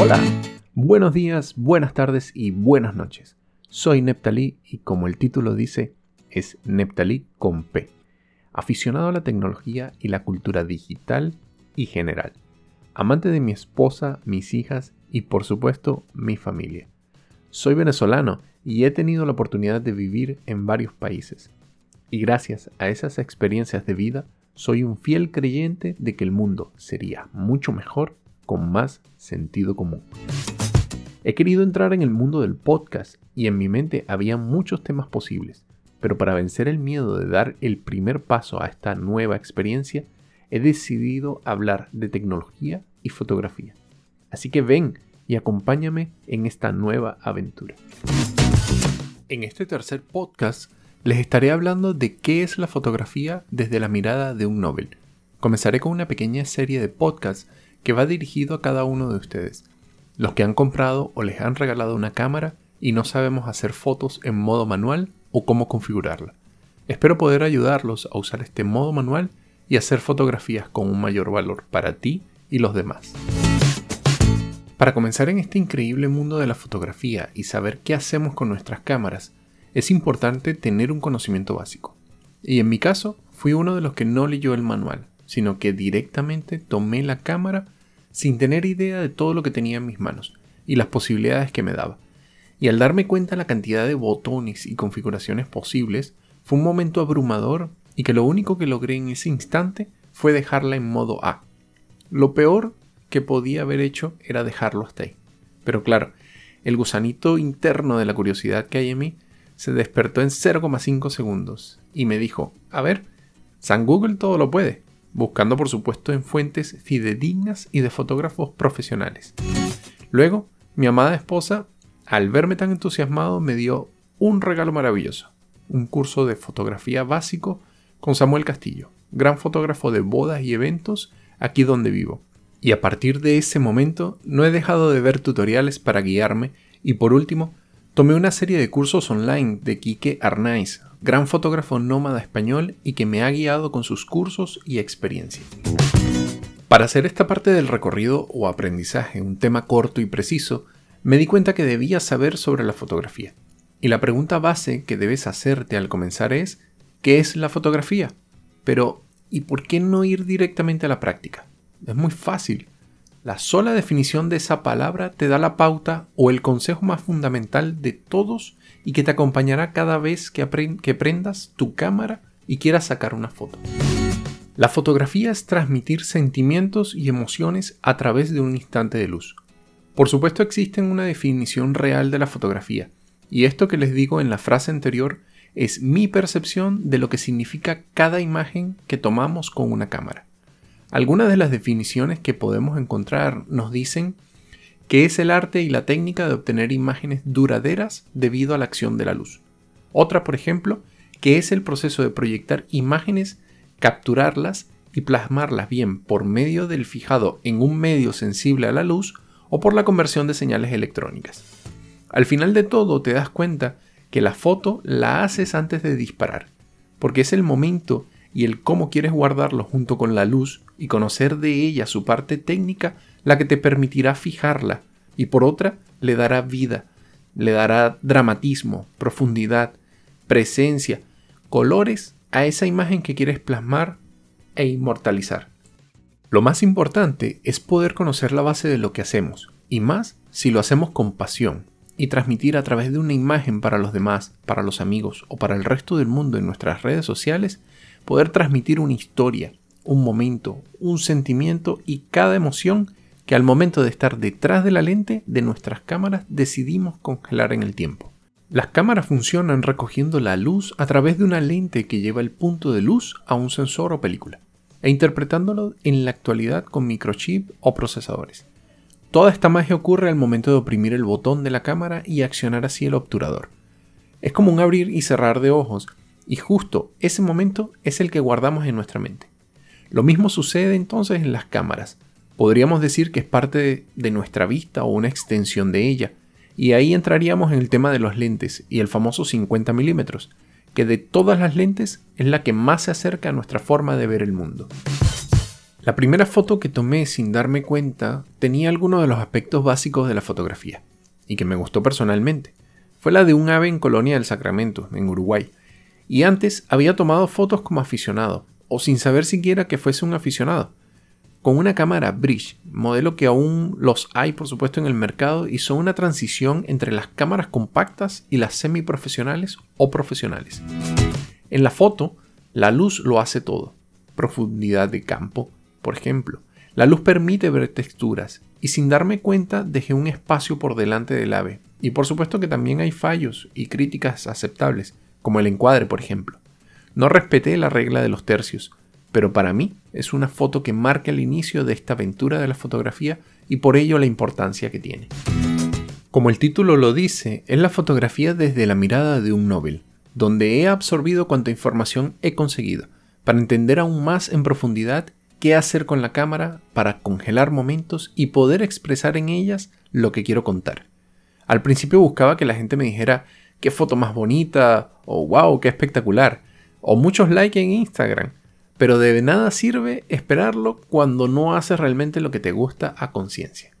Hola, buenos días, buenas tardes y buenas noches. Soy Neptalí y como el título dice, es Neptalí con P, aficionado a la tecnología y la cultura digital y general, amante de mi esposa, mis hijas y por supuesto mi familia. Soy venezolano y he tenido la oportunidad de vivir en varios países. Y gracias a esas experiencias de vida, soy un fiel creyente de que el mundo sería mucho mejor con más sentido común. He querido entrar en el mundo del podcast y en mi mente había muchos temas posibles, pero para vencer el miedo de dar el primer paso a esta nueva experiencia, he decidido hablar de tecnología y fotografía. Así que ven y acompáñame en esta nueva aventura. En este tercer podcast les estaré hablando de qué es la fotografía desde la mirada de un Nobel. Comenzaré con una pequeña serie de podcasts que va dirigido a cada uno de ustedes, los que han comprado o les han regalado una cámara y no sabemos hacer fotos en modo manual o cómo configurarla. Espero poder ayudarlos a usar este modo manual y hacer fotografías con un mayor valor para ti y los demás. Para comenzar en este increíble mundo de la fotografía y saber qué hacemos con nuestras cámaras, es importante tener un conocimiento básico. Y en mi caso, fui uno de los que no leyó el manual, sino que directamente tomé la cámara sin tener idea de todo lo que tenía en mis manos y las posibilidades que me daba. Y al darme cuenta la cantidad de botones y configuraciones posibles, fue un momento abrumador y que lo único que logré en ese instante fue dejarla en modo A. Lo peor que podía haber hecho era dejarlo hasta ahí. Pero claro, el gusanito interno de la curiosidad que hay en mí se despertó en 0,5 segundos y me dijo, a ver, San Google todo lo puede, buscando por supuesto en fuentes fidedignas y de fotógrafos profesionales. Luego, mi amada esposa, al verme tan entusiasmado, me dio un regalo maravilloso, un curso de fotografía básico con Samuel Castillo, gran fotógrafo de bodas y eventos aquí donde vivo. Y a partir de ese momento no he dejado de ver tutoriales para guiarme y por último Tomé una serie de cursos online de Quique Arnaiz, gran fotógrafo nómada español y que me ha guiado con sus cursos y experiencia. Para hacer esta parte del recorrido o aprendizaje un tema corto y preciso, me di cuenta que debía saber sobre la fotografía. Y la pregunta base que debes hacerte al comenzar es, ¿qué es la fotografía? Pero, ¿y por qué no ir directamente a la práctica? Es muy fácil. La sola definición de esa palabra te da la pauta o el consejo más fundamental de todos y que te acompañará cada vez que, que prendas tu cámara y quieras sacar una foto. La fotografía es transmitir sentimientos y emociones a través de un instante de luz. Por supuesto existe una definición real de la fotografía, y esto que les digo en la frase anterior es mi percepción de lo que significa cada imagen que tomamos con una cámara. Algunas de las definiciones que podemos encontrar nos dicen que es el arte y la técnica de obtener imágenes duraderas debido a la acción de la luz. Otra, por ejemplo, que es el proceso de proyectar imágenes, capturarlas y plasmarlas bien por medio del fijado en un medio sensible a la luz o por la conversión de señales electrónicas. Al final de todo te das cuenta que la foto la haces antes de disparar, porque es el momento y el cómo quieres guardarlo junto con la luz y conocer de ella su parte técnica la que te permitirá fijarla y por otra le dará vida, le dará dramatismo, profundidad, presencia, colores a esa imagen que quieres plasmar e inmortalizar. Lo más importante es poder conocer la base de lo que hacemos, y más si lo hacemos con pasión, y transmitir a través de una imagen para los demás, para los amigos o para el resto del mundo en nuestras redes sociales poder transmitir una historia, un momento, un sentimiento y cada emoción que al momento de estar detrás de la lente de nuestras cámaras decidimos congelar en el tiempo. Las cámaras funcionan recogiendo la luz a través de una lente que lleva el punto de luz a un sensor o película, e interpretándolo en la actualidad con microchip o procesadores. Toda esta magia ocurre al momento de oprimir el botón de la cámara y accionar así el obturador. Es como un abrir y cerrar de ojos, y justo ese momento es el que guardamos en nuestra mente. Lo mismo sucede entonces en las cámaras. Podríamos decir que es parte de nuestra vista o una extensión de ella. Y ahí entraríamos en el tema de los lentes y el famoso 50 milímetros, que de todas las lentes es la que más se acerca a nuestra forma de ver el mundo. La primera foto que tomé sin darme cuenta tenía algunos de los aspectos básicos de la fotografía, y que me gustó personalmente. Fue la de un ave en Colonia del Sacramento, en Uruguay. Y antes había tomado fotos como aficionado, o sin saber siquiera que fuese un aficionado con una cámara Bridge, modelo que aún los hay por supuesto en el mercado son una transición entre las cámaras compactas y las semiprofesionales o profesionales. En la foto, la luz lo hace todo. Profundidad de campo, por ejemplo. La luz permite ver texturas y sin darme cuenta dejé un espacio por delante del ave. Y por supuesto que también hay fallos y críticas aceptables, como el encuadre, por ejemplo. No respeté la regla de los tercios, pero para mí es una foto que marca el inicio de esta aventura de la fotografía y por ello la importancia que tiene. Como el título lo dice, es la fotografía desde la mirada de un Nobel, donde he absorbido cuanta información he conseguido, para entender aún más en profundidad qué hacer con la cámara para congelar momentos y poder expresar en ellas lo que quiero contar. Al principio buscaba que la gente me dijera qué foto más bonita, o wow, qué espectacular, o muchos likes en Instagram, pero de nada sirve esperarlo cuando no haces realmente lo que te gusta a conciencia.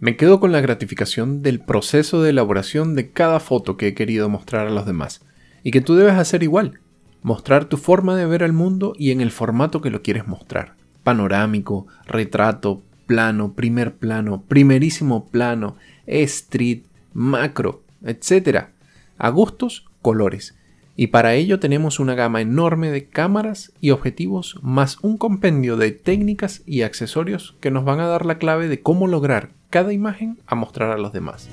Me quedo con la gratificación del proceso de elaboración de cada foto que he querido mostrar a los demás, y que tú debes hacer igual, mostrar tu forma de ver el mundo y en el formato que lo quieres mostrar. Panorámico, retrato, plano, primer plano, primerísimo plano, street, macro, etc. A gustos, colores y para ello tenemos una gama enorme de cámaras y objetivos más un compendio de técnicas y accesorios que nos van a dar la clave de cómo lograr cada imagen a mostrar a los demás.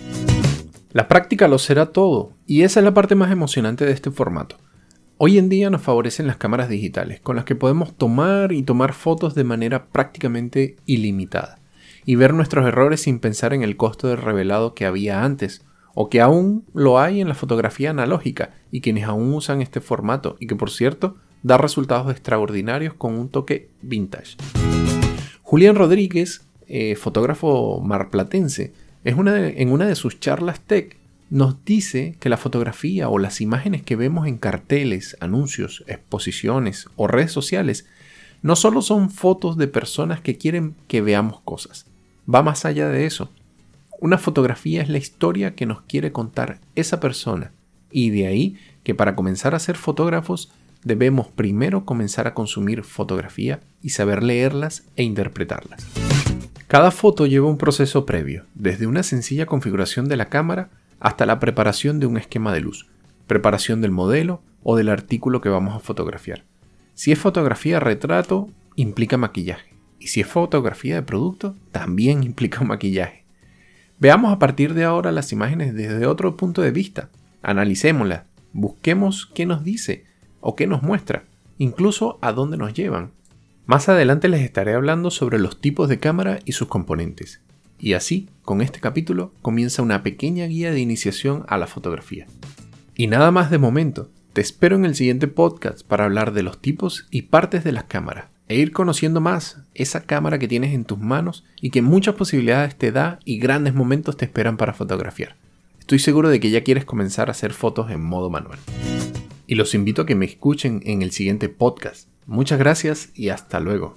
La práctica lo será todo y esa es la parte más emocionante de este formato. Hoy en día nos favorecen las cámaras digitales, con las que podemos tomar y tomar fotos de manera prácticamente ilimitada, y ver nuestros errores sin pensar en el costo de revelado que había antes, o que aún lo hay en la fotografía analógica y quienes aún usan este formato y que por cierto da resultados extraordinarios con un toque vintage. Julián Rodríguez, eh, fotógrafo marplatense, es una en una de sus charlas tech nos dice que la fotografía o las imágenes que vemos en carteles, anuncios, exposiciones o redes sociales no solo son fotos de personas que quieren que veamos cosas, va más allá de eso. Una fotografía es la historia que nos quiere contar esa persona y de ahí que para comenzar a ser fotógrafos debemos primero comenzar a consumir fotografía y saber leerlas e interpretarlas. Cada foto lleva un proceso previo, desde una sencilla configuración de la cámara hasta la preparación de un esquema de luz, preparación del modelo o del artículo que vamos a fotografiar. Si es fotografía retrato, implica maquillaje. Y si es fotografía de producto, también implica maquillaje. Veamos a partir de ahora las imágenes desde otro punto de vista. Analicémoslas, busquemos qué nos dice o qué nos muestra, incluso a dónde nos llevan. Más adelante les estaré hablando sobre los tipos de cámara y sus componentes. Y así, con este capítulo, comienza una pequeña guía de iniciación a la fotografía. Y nada más de momento, te espero en el siguiente podcast para hablar de los tipos y partes de las cámaras e ir conociendo más esa cámara que tienes en tus manos y que muchas posibilidades te da y grandes momentos te esperan para fotografiar. Estoy seguro de que ya quieres comenzar a hacer fotos en modo manual. Y los invito a que me escuchen en el siguiente podcast. Muchas gracias y hasta luego.